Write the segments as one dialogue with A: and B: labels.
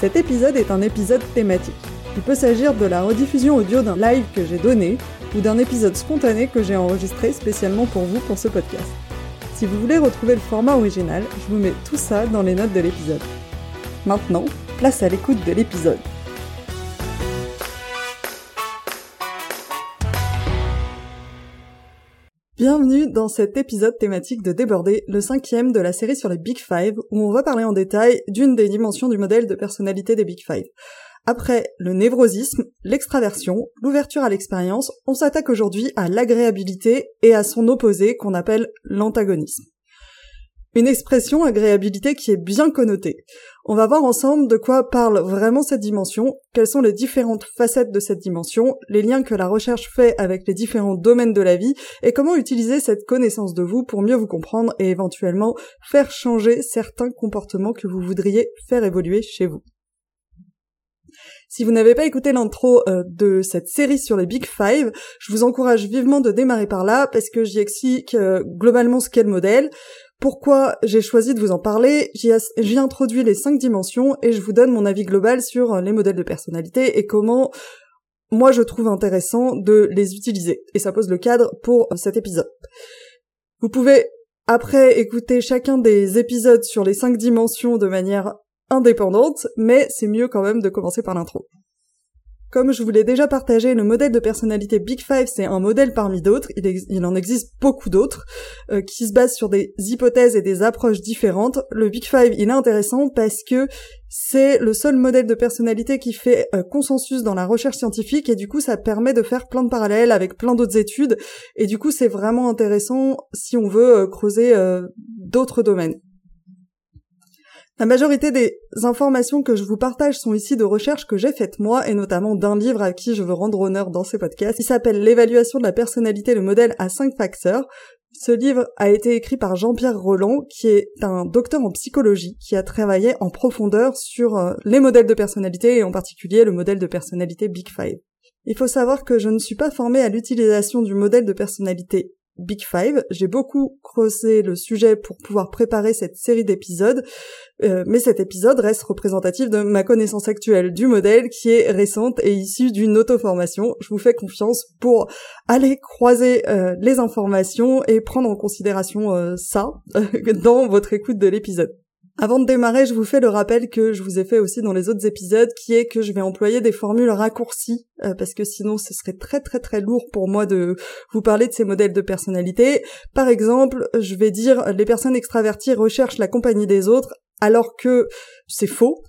A: Cet épisode est un épisode thématique. Il peut s'agir de la rediffusion audio d'un live que j'ai donné ou d'un épisode spontané que j'ai enregistré spécialement pour vous pour ce podcast. Si vous voulez retrouver le format original, je vous mets tout ça dans les notes de l'épisode. Maintenant, place à l'écoute de l'épisode. Bienvenue dans cet épisode thématique de Déborder, le cinquième de la série sur les Big Five, où on va parler en détail d'une des dimensions du modèle de personnalité des Big Five. Après le névrosisme, l'extraversion, l'ouverture à l'expérience, on s'attaque aujourd'hui à l'agréabilité et à son opposé qu'on appelle l'antagonisme. Une expression agréabilité qui est bien connotée. On va voir ensemble de quoi parle vraiment cette dimension, quelles sont les différentes facettes de cette dimension, les liens que la recherche fait avec les différents domaines de la vie, et comment utiliser cette connaissance de vous pour mieux vous comprendre et éventuellement faire changer certains comportements que vous voudriez faire évoluer chez vous. Si vous n'avez pas écouté l'intro euh, de cette série sur les Big Five, je vous encourage vivement de démarrer par là parce que j'y explique euh, globalement ce qu'est le modèle, pourquoi j'ai choisi de vous en parler? J'y introduis les cinq dimensions et je vous donne mon avis global sur euh, les modèles de personnalité et comment moi je trouve intéressant de les utiliser. Et ça pose le cadre pour euh, cet épisode. Vous pouvez après écouter chacun des épisodes sur les cinq dimensions de manière indépendante, mais c'est mieux quand même de commencer par l'intro. Comme je vous l'ai déjà partagé, le modèle de personnalité Big Five, c'est un modèle parmi d'autres, il, en existe beaucoup d'autres, euh, qui se basent sur des hypothèses et des approches différentes. Le Big Five, il est intéressant parce que c'est le seul modèle de personnalité qui fait euh, consensus dans la recherche scientifique et du coup ça permet de faire plein de parallèles avec plein d'autres études et du coup c'est vraiment intéressant si on veut euh, creuser d'autres domaines. La majorité des informations que je vous partage sont ici de recherches que j'ai faites moi et notamment d'un livre à qui je veux rendre honneur dans ces podcasts. Il s'appelle L'évaluation de la personnalité, le modèle à cinq facteurs. Ce livre a été écrit par Jean-Pierre Roland, qui est un docteur en psychologie, qui a travaillé en profondeur sur euh, les modèles de personnalité et en particulier le modèle de personnalité Big Five. Il faut savoir que je ne suis pas formée à l'utilisation du modèle de personnalité Big Five. J'ai beaucoup creusé le sujet pour pouvoir préparer cette série d'épisodes, euh, mais cet épisode reste représentatif de ma connaissance actuelle du modèle qui est récente et issue d'une auto-formation. Je vous fais confiance pour aller croiser euh, les informations et prendre en considération euh, ça dans votre écoute de l'épisode. Avant de démarrer, je vous fais le rappel que je vous ai fait aussi dans les autres épisodes, qui est que je vais employer des formules raccourcies, euh, parce que sinon ce serait très très très lourd pour moi de vous parler de ces modèles de personnalité. Par exemple, je vais dire les personnes extraverties recherchent la compagnie des autres, alors que c'est faux.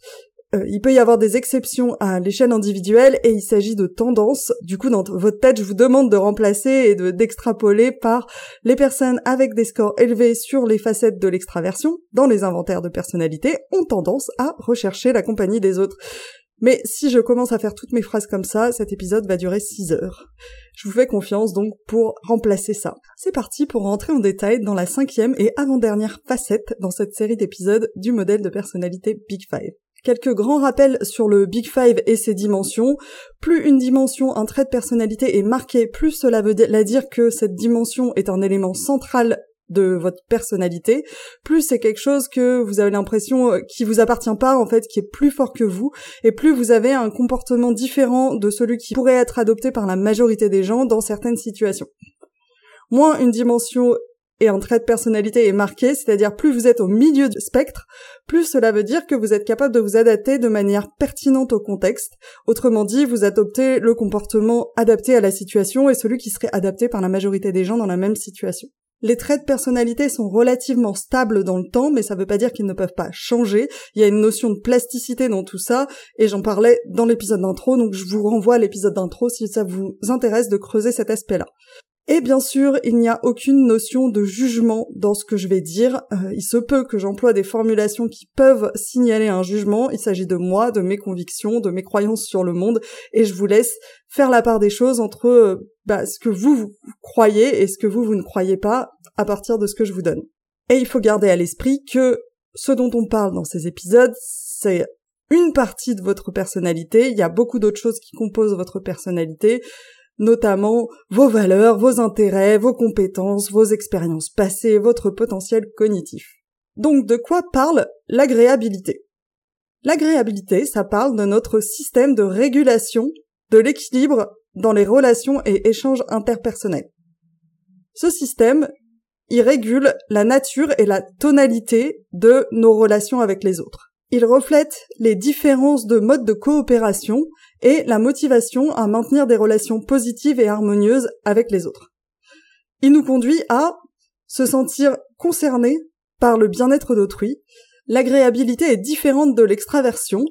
A: Euh, il peut y avoir des exceptions à l'échelle individuelle et il s'agit de tendances. Du coup, dans votre tête, je vous demande de remplacer et de d'extrapoler par les personnes avec des scores élevés sur les facettes de l'extraversion dans les inventaires de personnalité ont tendance à rechercher la compagnie des autres. Mais si je commence à faire toutes mes phrases comme ça, cet épisode va durer 6 heures. Je vous fais confiance donc pour remplacer ça. C'est parti pour rentrer en détail dans la cinquième et avant-dernière facette dans cette série d'épisodes du modèle de personnalité Big Five. Quelques grands rappels sur le Big Five et ses dimensions. Plus une dimension, un trait de personnalité est marqué, plus cela veut dire que cette dimension est un élément central de votre personnalité, plus c'est quelque chose que vous avez l'impression euh, qui vous appartient pas en fait, qui est plus fort que vous, et plus vous avez un comportement différent de celui qui pourrait être adopté par la majorité des gens dans certaines situations. Moins une dimension et un trait de personnalité est marqué, c'est-à-dire plus vous êtes au milieu du spectre, plus cela veut dire que vous êtes capable de vous adapter de manière pertinente au contexte. Autrement dit, vous adoptez le comportement adapté à la situation et celui qui serait adapté par la majorité des gens dans la même situation. Les traits de personnalité sont relativement stables dans le temps, mais ça ne veut pas dire qu'ils ne peuvent pas changer. Il y a une notion de plasticité dans tout ça, et j'en parlais dans l'épisode d'intro, donc je vous renvoie à l'épisode d'intro si ça vous intéresse de creuser cet aspect-là. Et bien sûr, il n'y a aucune notion de jugement dans ce que je vais dire. Euh, il se peut que j'emploie des formulations qui peuvent signaler un jugement. Il s'agit de moi, de mes convictions, de mes croyances sur le monde, et je vous laisse faire la part des choses entre euh, bah, ce que vous, croyez et ce que vous ne croyez pas à partir de ce que je vous donne. Et il faut garder à l'esprit que ce dont on parle dans ces épisodes, c'est une partie de votre personnalité. Il y a beaucoup d'autres choses qui composent votre personnalité notamment vos valeurs, vos intérêts, vos compétences, vos expériences passées, votre potentiel cognitif. Donc de quoi parle l'agréabilité? L'agréabilité, ça parle de notre système de régulation de l'équilibre dans les relations et échanges interpersonnels. Ce système, il régule la nature et la tonalité de nos relations avec les autres. Il reflète les différences de modes de coopération et la motivation à maintenir des relations positives et harmonieuses avec les autres. Il nous conduit à se sentir concerné par le bien-être d'autrui L'agréabilité est différente de l'extraversion,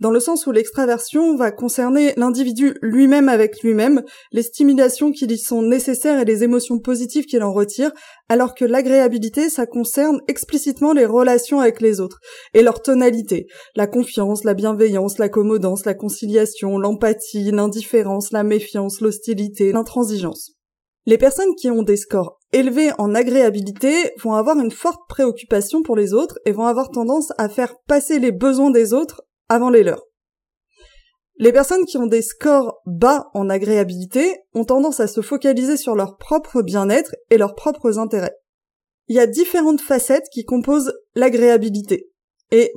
A: dans le sens où l'extraversion va concerner l'individu lui-même avec lui-même, les stimulations qui lui sont nécessaires et les émotions positives qu'il en retire, alors que l'agréabilité, ça concerne explicitement les relations avec les autres, et leur tonalité, la confiance, la bienveillance, l'accommodance, la conciliation, l'empathie, l'indifférence, la méfiance, l'hostilité, l'intransigeance. Les personnes qui ont des scores élevés en agréabilité vont avoir une forte préoccupation pour les autres et vont avoir tendance à faire passer les besoins des autres avant les leurs. Les personnes qui ont des scores bas en agréabilité ont tendance à se focaliser sur leur propre bien-être et leurs propres intérêts. Il y a différentes facettes qui composent l'agréabilité. Et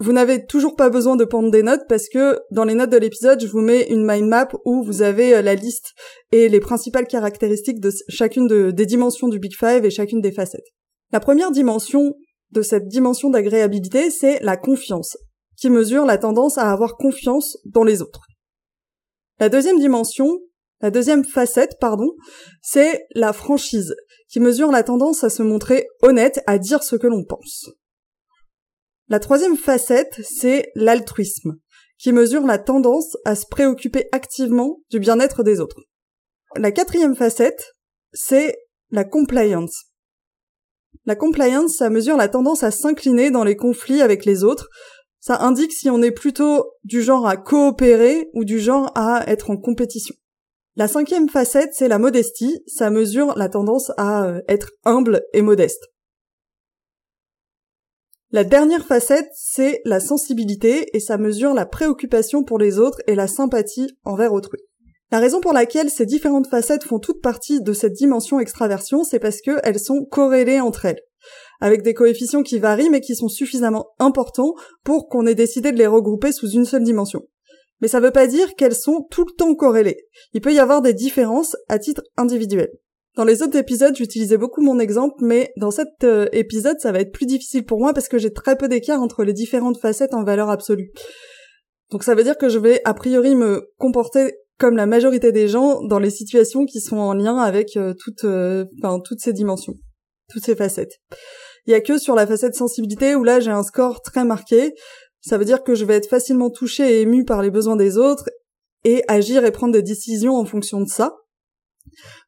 A: vous n'avez toujours pas besoin de prendre des notes parce que dans les notes de l'épisode, je vous mets une mind map où vous avez euh, la liste et les principales caractéristiques de chacune des dimensions du Big Five et chacune des facettes. La première dimension de cette dimension d'agréabilité, c'est la confiance, qui mesure la tendance à avoir confiance dans les autres. La deuxième dimension, la deuxième facette, pardon, c'est la franchise, qui mesure la tendance à se montrer honnête, à dire ce que l'on pense. La troisième facette, c'est l'altruisme, qui mesure la tendance à se préoccuper activement du bien-être des autres. La quatrième facette, c'est la compliance. La compliance, ça mesure la tendance à s'incliner dans les conflits avec les autres. Ça indique si on est plutôt du genre à coopérer ou du genre à être en compétition. La cinquième facette, c'est la modestie. Ça mesure la tendance à euh, être humble et modeste. La dernière facette, c'est la sensibilité et ça mesure la préoccupation pour les autres et la sympathie envers autrui. La raison pour laquelle ces différentes facettes font toute partie de cette dimension extraversion, c'est parce qu'elles sont corrélées entre elles, avec des coefficients qui varient mais qui sont suffisamment importants pour qu'on ait décidé de les regrouper sous une seule dimension. Mais ça ne veut pas dire qu'elles sont tout le temps corrélées. Il peut y avoir des différences à titre individuel. Dans les autres épisodes, j'utilisais beaucoup mon exemple, mais dans cet euh, épisode, ça va être plus difficile pour moi parce que j'ai très peu d'écart entre les différentes facettes en valeur absolue. Donc ça veut dire que je vais a priori me comporter comme la majorité des gens dans les situations qui sont en lien avec euh, toutes, euh, toutes ces dimensions, toutes ces facettes. Il y a que sur la facette sensibilité où là j'ai un score très marqué. Ça veut dire que je vais être facilement touché et ému par les besoins des autres et agir et prendre des décisions en fonction de ça.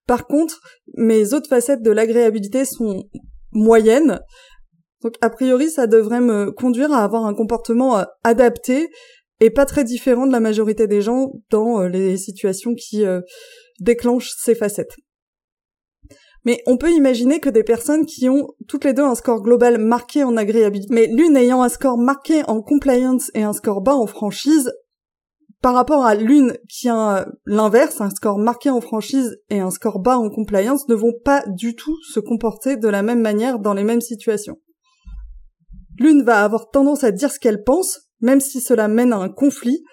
A: Par contre, mes autres facettes de l'agréabilité sont moyennes. Donc a priori, ça devrait me conduire à avoir un comportement euh, adapté et pas très différent de la majorité des gens dans euh, les situations qui euh, déclenchent ces facettes. Mais on peut imaginer que des personnes qui ont toutes les deux un score global marqué en agréabilité, mais l'une ayant un score marqué en compliance et un score bas en franchise, par rapport à l'une qui a l'inverse, un score marqué en franchise et un score bas en compliance, ne vont pas du tout se comporter de la même manière dans les mêmes situations. L'une va avoir tendance à dire ce qu'elle pense, même si cela mène à un conflit,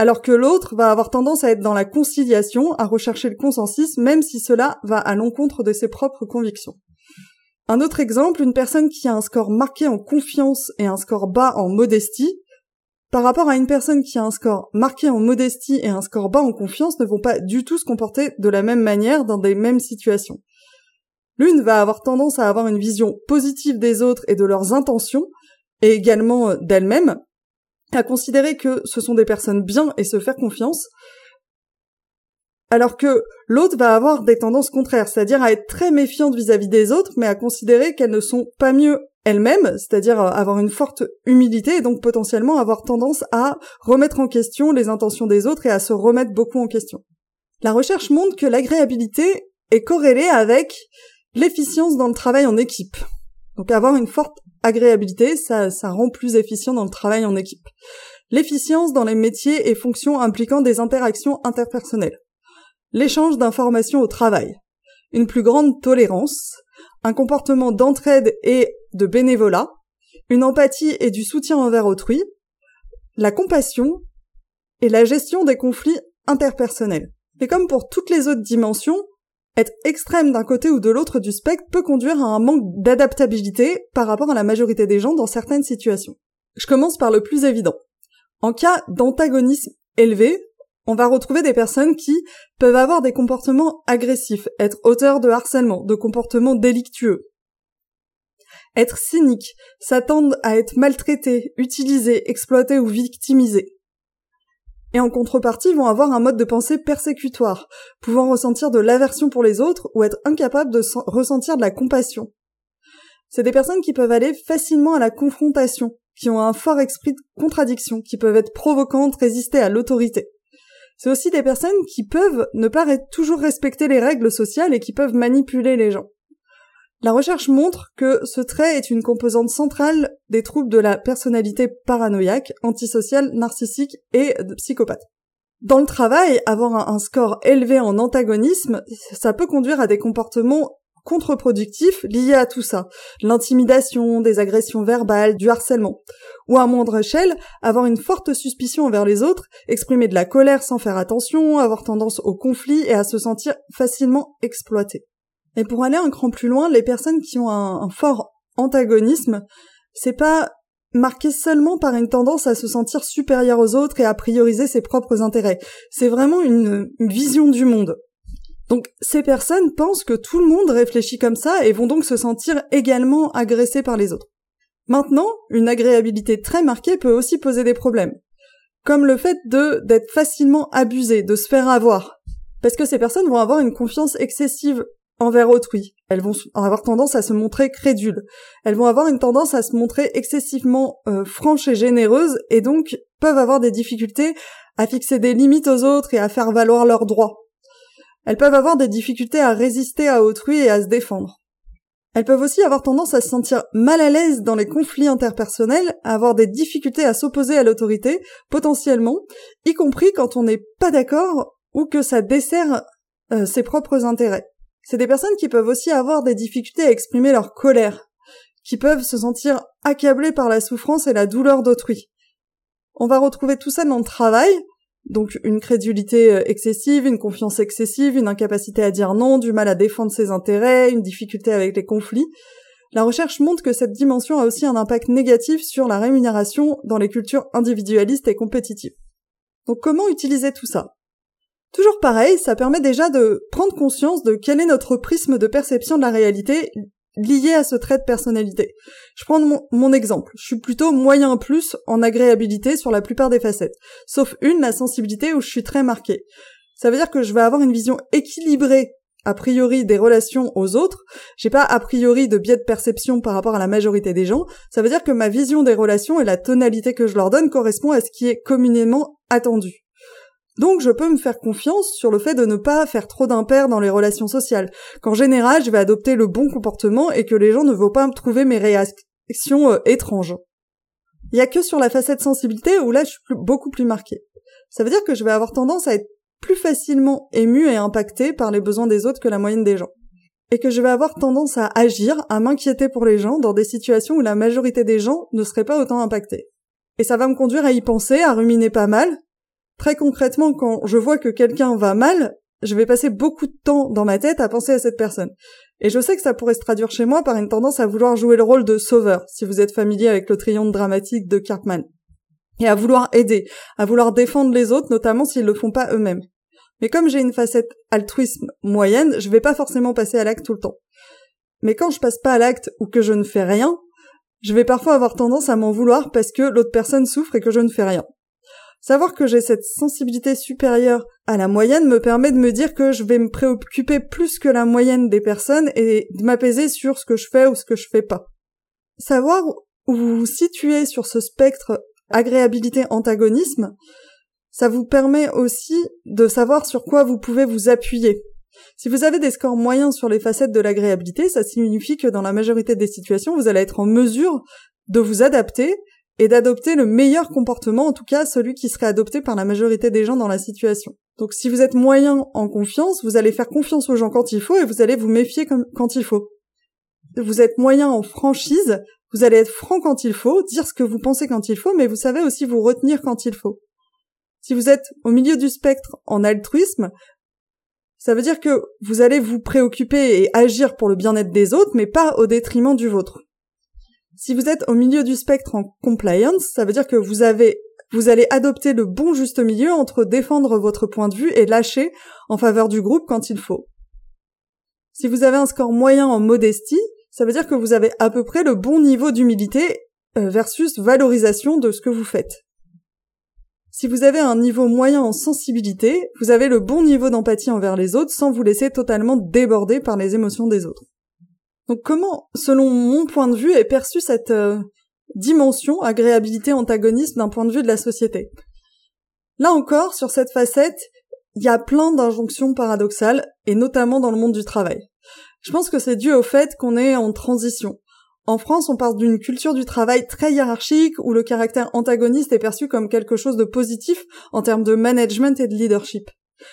A: alors que l'autre va avoir tendance à être dans la conciliation, à rechercher le consensus, même si cela va à l'encontre de ses propres convictions. Un autre exemple, une personne qui a un score marqué en confiance et un score bas en modestie par rapport à une personne qui a un score marqué en modestie et un score bas en confiance ne vont pas du tout se comporter de la même manière dans des mêmes situations. L'une va avoir tendance à avoir une vision positive des autres et de leurs intentions, et également euh, d'elle-même, à considérer que ce sont des personnes bien et se faire confiance, alors que l'autre va avoir des tendances contraires, c'est-à-dire à être très méfiante vis-à-vis des autres, mais à considérer qu'elles ne sont pas mieux elles-mêmes, c'est-à-dire avoir une forte humilité et donc potentiellement avoir tendance à remettre en question les intentions des autres et à se remettre beaucoup en question. La recherche montre que l'agréabilité est corrélée avec l'efficience dans le travail en équipe. Donc avoir une forte agréabilité, ça rend plus efficient dans le travail en équipe. L'efficience dans les métiers et fonctions impliquant des interactions interpersonnelles l'échange d'informations au travail, une plus grande tolérance, un comportement d'entraide et de bénévolat, une empathie et du soutien envers autrui, la compassion et la gestion des conflits interpersonnels. Et comme pour toutes les autres dimensions, être extrême d'un côté ou de l'autre du spectre peut conduire à un manque d'adaptabilité par rapport à la majorité des gens dans certaines situations. Je commence par le plus évident. En cas d'antagonisme élevé, on va retrouver des personnes qui peuvent avoir des comportements agressifs, être auteurs de harcèlement, de comportements délictueux, être cyniques, s'attendre à être maltraités, utilisés, exploités ou victimisés. Et en contrepartie, vont avoir un mode de pensée persécutoire, pouvant ressentir de l'aversion pour les autres ou être incapables de ressentir de la compassion. C'est des personnes qui peuvent aller facilement à la confrontation, qui ont un fort esprit de contradiction, qui peuvent être provocantes, résister à l'autorité. C'est aussi des personnes qui peuvent ne pas toujours respecter les règles sociales et qui peuvent manipuler les gens. La recherche montre que ce trait est une composante centrale des troubles de la personnalité paranoïaque, antisociale, narcissique et psychopathe. Dans le travail, avoir un score élevé en antagonisme, ça peut conduire à des comportements contre-productifs liés à tout ça. L'intimidation, des agressions verbales, du harcèlement ou à moindre échelle, avoir une forte suspicion envers les autres, exprimer de la colère sans faire attention, avoir tendance au conflit et à se sentir facilement exploité. Et pour aller un cran plus loin, les personnes qui ont un, fort antagonisme, c'est pas marqué seulement par une tendance à se sentir supérieur aux autres et à prioriser ses propres intérêts. C'est vraiment une vision du monde. Donc ces personnes pensent que tout le monde réfléchit comme ça et vont donc se sentir également agressés par les autres. Maintenant, une agréabilité très marquée peut aussi poser des problèmes, comme le fait d'être facilement abusé, de se faire avoir, parce que ces personnes vont avoir une confiance excessive envers autrui. Elles vont avoir tendance à se montrer crédules. Elles vont avoir une tendance à se montrer excessivement euh, franches et généreuses et donc peuvent avoir des difficultés à fixer des limites aux autres et à faire valoir leurs droits. Elles peuvent avoir des difficultés à résister à autrui et à se défendre. Elles peuvent aussi avoir tendance à se sentir mal à l'aise dans les conflits interpersonnels, à avoir des difficultés à s'opposer à l'autorité, potentiellement, y compris quand on n'est pas d'accord ou que ça dessert euh, ses propres intérêts. C'est des personnes qui peuvent aussi avoir des difficultés à exprimer leur colère, qui peuvent se sentir accablées par la souffrance et la douleur d'autrui. On va retrouver tout ça dans le travail, donc une crédulité euh, excessive, une confiance excessive, une incapacité à dire non, du mal à défendre ses intérêts, une difficulté avec les conflits. La recherche montre que cette dimension a aussi un impact négatif sur la rémunération dans les cultures individualistes et compétitives. Donc comment utiliser tout ça? Toujours pareil, ça permet déjà de prendre conscience de quel est notre prisme de perception de la réalité lié à ce trait de personnalité. Je prends mon, exemple. Je suis plutôt moyen plus en agréabilité sur la plupart des facettes. Sauf une, la sensibilité, où je suis très marquée. Ça veut dire que je vais avoir une vision équilibrée a priori des relations aux autres, j'ai pas a priori de biais de perception par rapport à la majorité des gens, ça veut dire que ma vision des relations et la tonalité que je leur donne correspond à ce qui est communément attendu. Donc je peux me faire confiance sur le fait de ne pas faire trop d'impair dans les relations sociales, qu'en général je vais adopter le bon comportement et que les gens ne vont pas me trouver mes réactions euh, étranges. Il y a que sur la facette sensibilité où là je suis beaucoup plus marquée. Ça veut dire que je vais avoir tendance à être plus facilement ému et impacté par les besoins des autres que la moyenne des gens. Et que je vais avoir tendance à agir, à m'inquiéter pour les gens dans des situations où la majorité des gens ne seraient pas autant impactés. Et ça va me conduire à y penser, à ruminer pas mal, Très concrètement, quand je vois que quelqu'un va mal, je vais passer beaucoup de temps dans ma tête à penser à cette personne. Et je sais que ça pourrait se traduire chez moi par une tendance à vouloir jouer le rôle de sauveur, si vous êtes familier avec le triangle dramatique de Kirkman. Et à vouloir aider, à vouloir défendre les autres, notamment s'ils le font pas eux-mêmes. Mais comme j'ai une facette altruisme moyenne, je vais pas forcément passer à l'acte tout le temps. Mais quand je passe pas à l'acte ou que je ne fais rien, je vais parfois avoir tendance à m'en vouloir parce que l'autre personne souffre et que je ne fais rien. Savoir que j'ai cette sensibilité supérieure à la moyenne me permet de me dire que je vais me préoccuper plus que la moyenne des personnes et de m'apaiser sur ce que je fais ou ce que je fais pas. Savoir où vous vous situez sur ce spectre agréabilité-antagonisme, ça vous permet aussi de savoir sur quoi vous pouvez vous appuyer. Si vous avez des scores moyens sur les facettes de l'agréabilité, ça signifie que dans la majorité des situations, vous allez être en mesure de vous adapter et d'adopter le meilleur comportement, en tout cas celui qui serait adopté par la majorité des gens dans la situation. Donc si vous êtes moyen en confiance, vous allez faire confiance aux gens quand il faut et vous allez vous méfier quand il faut. Vous êtes moyen en franchise, vous allez être franc quand il faut, dire ce que vous pensez quand il faut, mais vous savez aussi vous retenir quand il faut. Si vous êtes au milieu du spectre en altruisme, ça veut dire que vous allez vous préoccuper et agir pour le bien-être des autres, mais pas au détriment du vôtre. Si vous êtes au milieu du spectre en compliance, ça veut dire que vous avez vous allez adopter le bon juste milieu entre défendre votre point de vue et lâcher en faveur du groupe quand il faut. Si vous avez un score moyen en modestie, ça veut dire que vous avez à peu près le bon niveau d'humilité euh, versus valorisation de ce que vous faites. Si vous avez un niveau moyen en sensibilité, vous avez le bon niveau d'empathie envers les autres sans vous laisser totalement déborder par les émotions des autres. Donc comment, selon mon point de vue, est perçue cette euh, dimension agréabilité antagoniste d'un point de vue de la société? Là encore, sur cette facette, il y a plein d'injonctions paradoxales, et notamment dans le monde du travail. Je pense que c'est dû au fait qu'on est en transition. En France, on part d'une culture du travail très hiérarchique où le caractère antagoniste est perçu comme quelque chose de positif en termes de management et de leadership.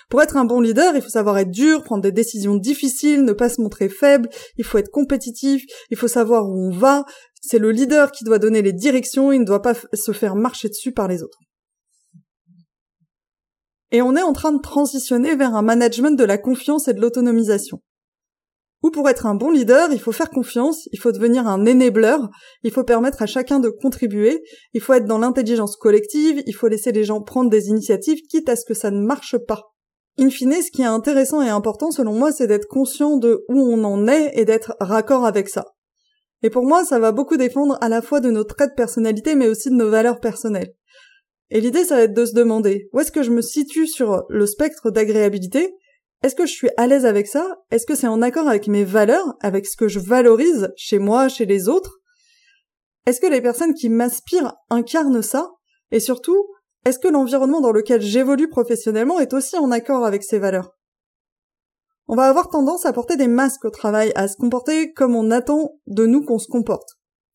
A: Pour être un bon leader, il faut savoir être dur, prendre des décisions difficiles, ne pas se montrer faible, il faut être compétitif, il faut savoir où on va. C'est le leader qui doit donner les directions, il ne doit pas se faire marcher dessus par les autres. Et on est en train de transitionner vers un management de la confiance et de l'autonomisation. Ou pour être un bon leader, il faut faire confiance, il faut devenir un enabler, il faut permettre à chacun de contribuer, il faut être dans l'intelligence collective, il faut laisser les gens prendre des initiatives quitte à ce que ça ne marche pas. In fine, ce qui est intéressant et important selon moi, c'est d'être conscient de où on en est et d'être raccord avec ça. Et pour moi, ça va beaucoup défendre à la fois de nos traits de personnalité, mais aussi de nos valeurs personnelles. Et l'idée, ça va être de se demander, où est-ce que je me situe sur le spectre d'agréabilité? Est-ce que je suis à l'aise avec ça? Est-ce que c'est en accord avec mes valeurs, avec ce que je valorise chez moi, chez les autres? Est-ce que les personnes qui m'aspirent incarnent ça? Et surtout, est-ce que l'environnement dans lequel j'évolue professionnellement est aussi en accord avec ces valeurs? On va avoir tendance à porter des masques au travail, à se comporter comme on attend de nous qu'on se comporte.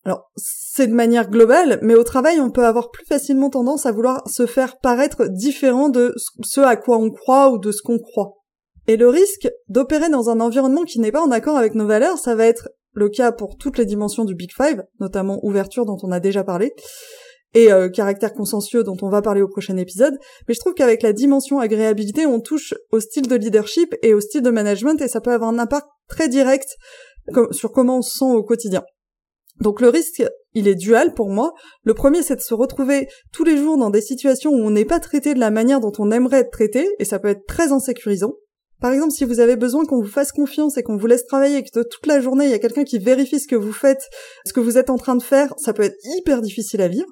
A: Alors, c'est de manière globale, mais au travail, on peut avoir plus facilement tendance à vouloir se faire paraître différent de ce à quoi on croit ou de ce qu'on croit. Et le risque d'opérer dans un environnement qui n'est pas en accord avec nos valeurs, ça va être le cas pour toutes les dimensions du Big Five, notamment ouverture dont on a déjà parlé, et euh, caractère consensueux dont on va parler au prochain épisode, mais je trouve qu'avec la dimension agréabilité, on touche au style de leadership et au style de management et ça peut avoir un impact très direct sur comment on se sent au quotidien. Donc le risque, il est dual pour moi. Le premier, c'est de se retrouver tous les jours dans des situations où on n'est pas traité de la manière dont on aimerait être traité, et ça peut être très insécurisant. Par exemple, si vous avez besoin qu'on vous fasse confiance et qu'on vous laisse travailler et que toute la journée il y a quelqu'un qui vérifie ce que vous faites, ce que vous êtes en train de faire, ça peut être hyper difficile à vivre.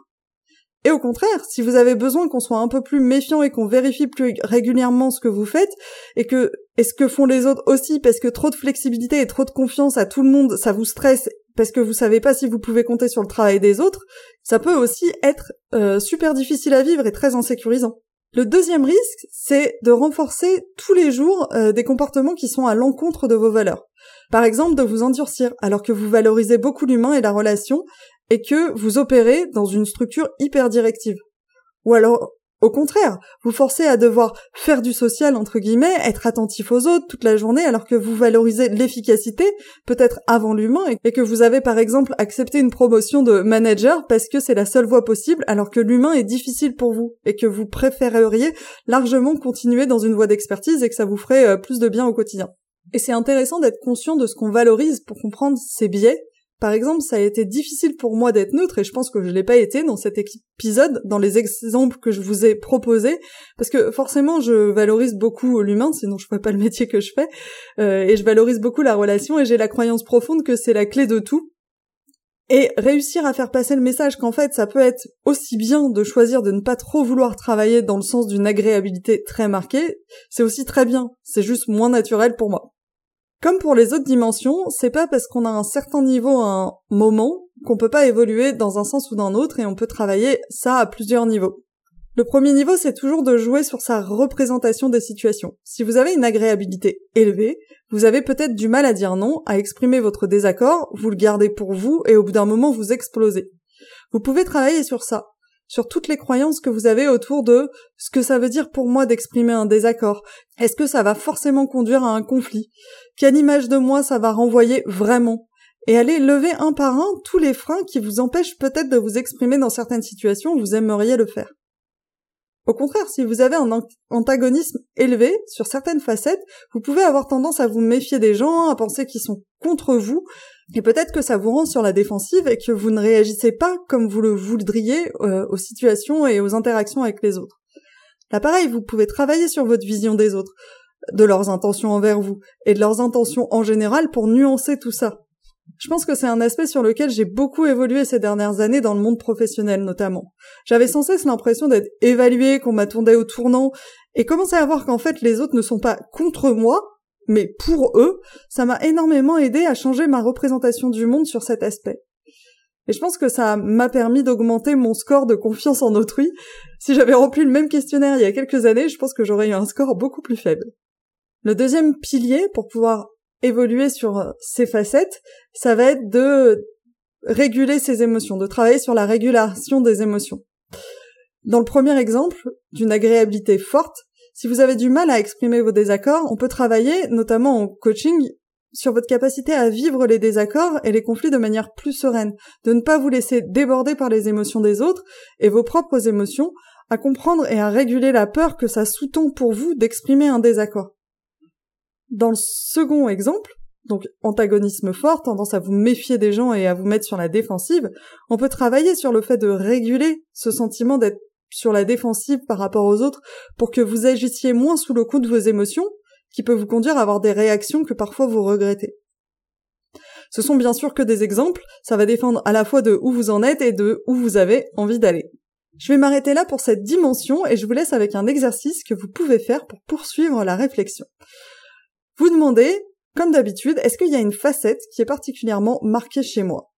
A: Et au contraire, si vous avez besoin qu'on soit un peu plus méfiant et qu'on vérifie plus régulièrement ce que vous faites, et que, et ce que font les autres aussi, parce que trop de flexibilité et trop de confiance à tout le monde, ça vous stresse, parce que vous savez pas si vous pouvez compter sur le travail des autres, ça peut aussi être euh, super difficile à vivre et très insécurisant. Le deuxième risque, c'est de renforcer tous les jours euh, des comportements qui sont à l'encontre de vos valeurs. Par exemple, de vous endurcir alors que vous valorisez beaucoup l'humain et la relation, et que vous opérez dans une structure hyper directive. Ou alors, au contraire, vous forcez à devoir faire du social, entre guillemets, être attentif aux autres toute la journée alors que vous valorisez l'efficacité, peut-être avant l'humain, et que vous avez par exemple accepté une promotion de manager parce que c'est la seule voie possible alors que l'humain est difficile pour vous, et que vous préféreriez largement continuer dans une voie d'expertise et que ça vous ferait euh, plus de bien au quotidien. Et c'est intéressant d'être conscient de ce qu'on valorise pour comprendre ces biais, par exemple, ça a été difficile pour moi d'être neutre et je pense que je l'ai pas été dans cet épisode, dans les exemples que je vous ai proposés, parce que forcément je valorise beaucoup l'humain, sinon je ferais pas le métier que je fais, euh, et je valorise beaucoup la relation et j'ai la croyance profonde que c'est la clé de tout. Et réussir à faire passer le message qu'en fait ça peut être aussi bien de choisir de ne pas trop vouloir travailler dans le sens d'une agréabilité très marquée, c'est aussi très bien, c'est juste moins naturel pour moi. Comme pour les autres dimensions, c'est pas parce qu'on a un certain niveau à un moment qu'on peut pas évoluer dans un sens ou dans l'autre et on peut travailler ça à plusieurs niveaux. Le premier niveau, c'est toujours de jouer sur sa représentation des situations. Si vous avez une agréabilité élevée, vous avez peut-être du mal à dire non, à exprimer votre désaccord, vous le gardez pour vous et au bout d'un moment vous explosez. Vous pouvez travailler sur ça, sur toutes les croyances que vous avez autour de ce que ça veut dire pour moi d'exprimer un désaccord. Est-ce que ça va forcément conduire à un conflit? Quelle image de moi ça va renvoyer vraiment? Et allez lever un par un tous les freins qui vous empêchent peut-être de vous exprimer dans certaines situations où vous aimeriez le faire? Au contraire, si vous avez un antagonisme élevé sur certaines facettes, vous pouvez avoir tendance à vous méfier des gens, à penser qu'ils sont contre vous, et peut-être que ça vous rend sur la défensive et que vous ne réagissez pas comme vous le voudriez euh, aux situations et aux interactions avec les autres. Là pareil, vous pouvez travailler sur votre vision des autres, de leurs intentions envers vous, et de leurs intentions en général pour nuancer tout ça. Je pense que c'est un aspect sur lequel j'ai beaucoup évolué ces dernières années dans le monde professionnel notamment. J'avais sans cesse l'impression d'être évaluée, qu'on m'attendait au tournant, et commencer à voir qu'en fait les autres ne sont pas contre moi, mais pour eux, ça m'a énormément aidé à changer ma représentation du monde sur cet aspect. Et je pense que ça m'a permis d'augmenter mon score de confiance en autrui. Si j'avais rempli le même questionnaire il y a quelques années, je pense que j'aurais eu un score beaucoup plus faible. Le deuxième pilier pour pouvoir évoluer sur euh, ces facettes, ça va être de réguler ses émotions, de travailler sur la régulation des émotions. Dans le premier exemple, d'une agréabilité forte, si vous avez du mal à exprimer vos désaccords, on peut travailler, notamment en coaching, sur votre capacité à vivre les désaccords et les conflits de manière plus sereine, de ne pas vous laisser déborder par les émotions des autres et vos propres émotions, à comprendre et à réguler la peur que ça sous-tend pour vous d'exprimer un désaccord. Dans le second exemple, donc antagonisme fort, tendance à vous méfier des gens et à vous mettre sur la défensive, on peut travailler sur le fait de réguler ce sentiment d'être sur la défensive par rapport aux autres pour que vous agissiez moins sous le coup de vos émotions, qui peut vous conduire à avoir des réactions que parfois vous regrettez. Ce sont bien sûr que des exemples, ça va défendre à la fois de où vous en êtes et de où vous avez envie d'aller. Je vais m'arrêter là pour cette dimension et je vous laisse avec un exercice que vous pouvez faire pour poursuivre la réflexion. Vous demandez, comme d'habitude, est-ce qu'il y a une facette qui est particulièrement marquée chez moi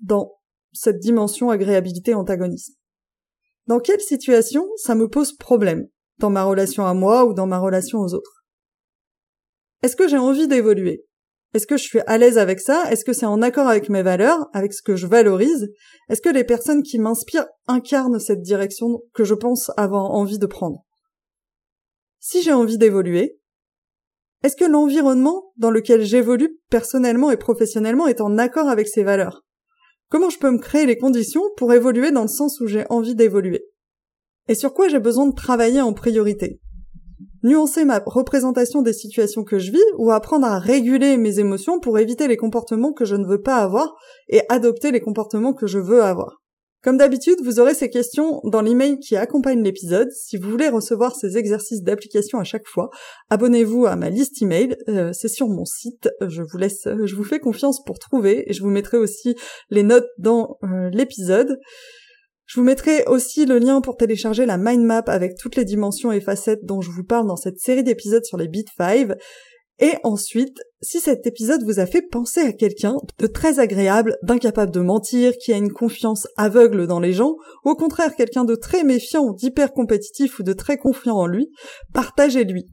A: dans cette dimension agréabilité-antagonisme? Dans quelle situation ça me pose problème Dans ma relation à moi ou dans ma relation aux autres? Est-ce que j'ai envie d'évoluer? Est-ce que je suis à l'aise avec ça? Est-ce que c'est en accord avec mes valeurs, avec ce que je valorise? Est-ce que les personnes qui m'inspirent incarnent cette direction que je pense avoir envie de prendre? Si j'ai envie d'évoluer, est-ce que l'environnement dans lequel j'évolue personnellement et professionnellement est en accord avec ces valeurs? Comment je peux me créer les conditions pour évoluer dans le sens où j'ai envie d'évoluer? Et sur quoi j'ai besoin de travailler en priorité? Nuancer ma représentation des situations que je vis ou apprendre à réguler mes émotions pour éviter les comportements que je ne veux pas avoir et adopter les comportements que je veux avoir. Comme d'habitude, vous aurez ces questions dans l'email qui accompagne l'épisode. Si vous voulez recevoir ces exercices d'application à chaque fois, abonnez-vous à ma liste email. Euh, c'est sur mon site. Je vous laisse, je vous fais confiance pour trouver et je vous mettrai aussi les notes dans euh, l'épisode. Je vous mettrai aussi le lien pour télécharger la mind map avec toutes les dimensions et facettes dont je vous parle dans cette série d'épisodes sur les Beat 5. Et ensuite, si cet épisode vous a fait penser à quelqu'un de très agréable, d'incapable de mentir, qui a une confiance aveugle dans les gens, ou au contraire quelqu'un de très méfiant, d'hyper compétitif ou de très confiant en lui, partagez-lui.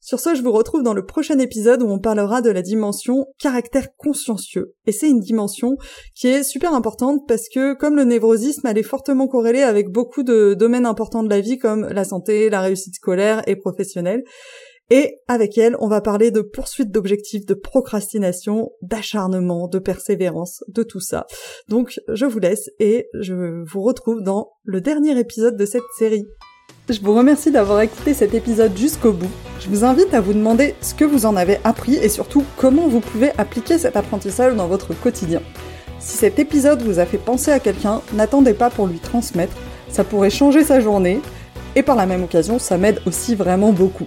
A: Sur ce, je vous retrouve dans le prochain épisode où on parlera de la dimension caractère consciencieux. Et c'est une dimension qui est super importante parce que comme le névrosisme, elle est fortement corrélée avec beaucoup de domaines importants de la vie comme la santé, la réussite scolaire et professionnelle. Et avec elle, on va parler de poursuite d'objectifs, de procrastination, d'acharnement, de persévérance, de tout ça. Donc je vous laisse et je vous retrouve dans le dernier épisode de cette série. Je vous remercie d'avoir écouté cet épisode jusqu'au bout. Je vous invite à vous demander ce que vous en avez appris et surtout comment vous pouvez appliquer cet apprentissage dans votre quotidien. Si cet épisode vous a fait penser à quelqu'un, n'attendez pas pour lui transmettre, ça pourrait changer sa journée et par la même occasion ça m'aide aussi vraiment beaucoup.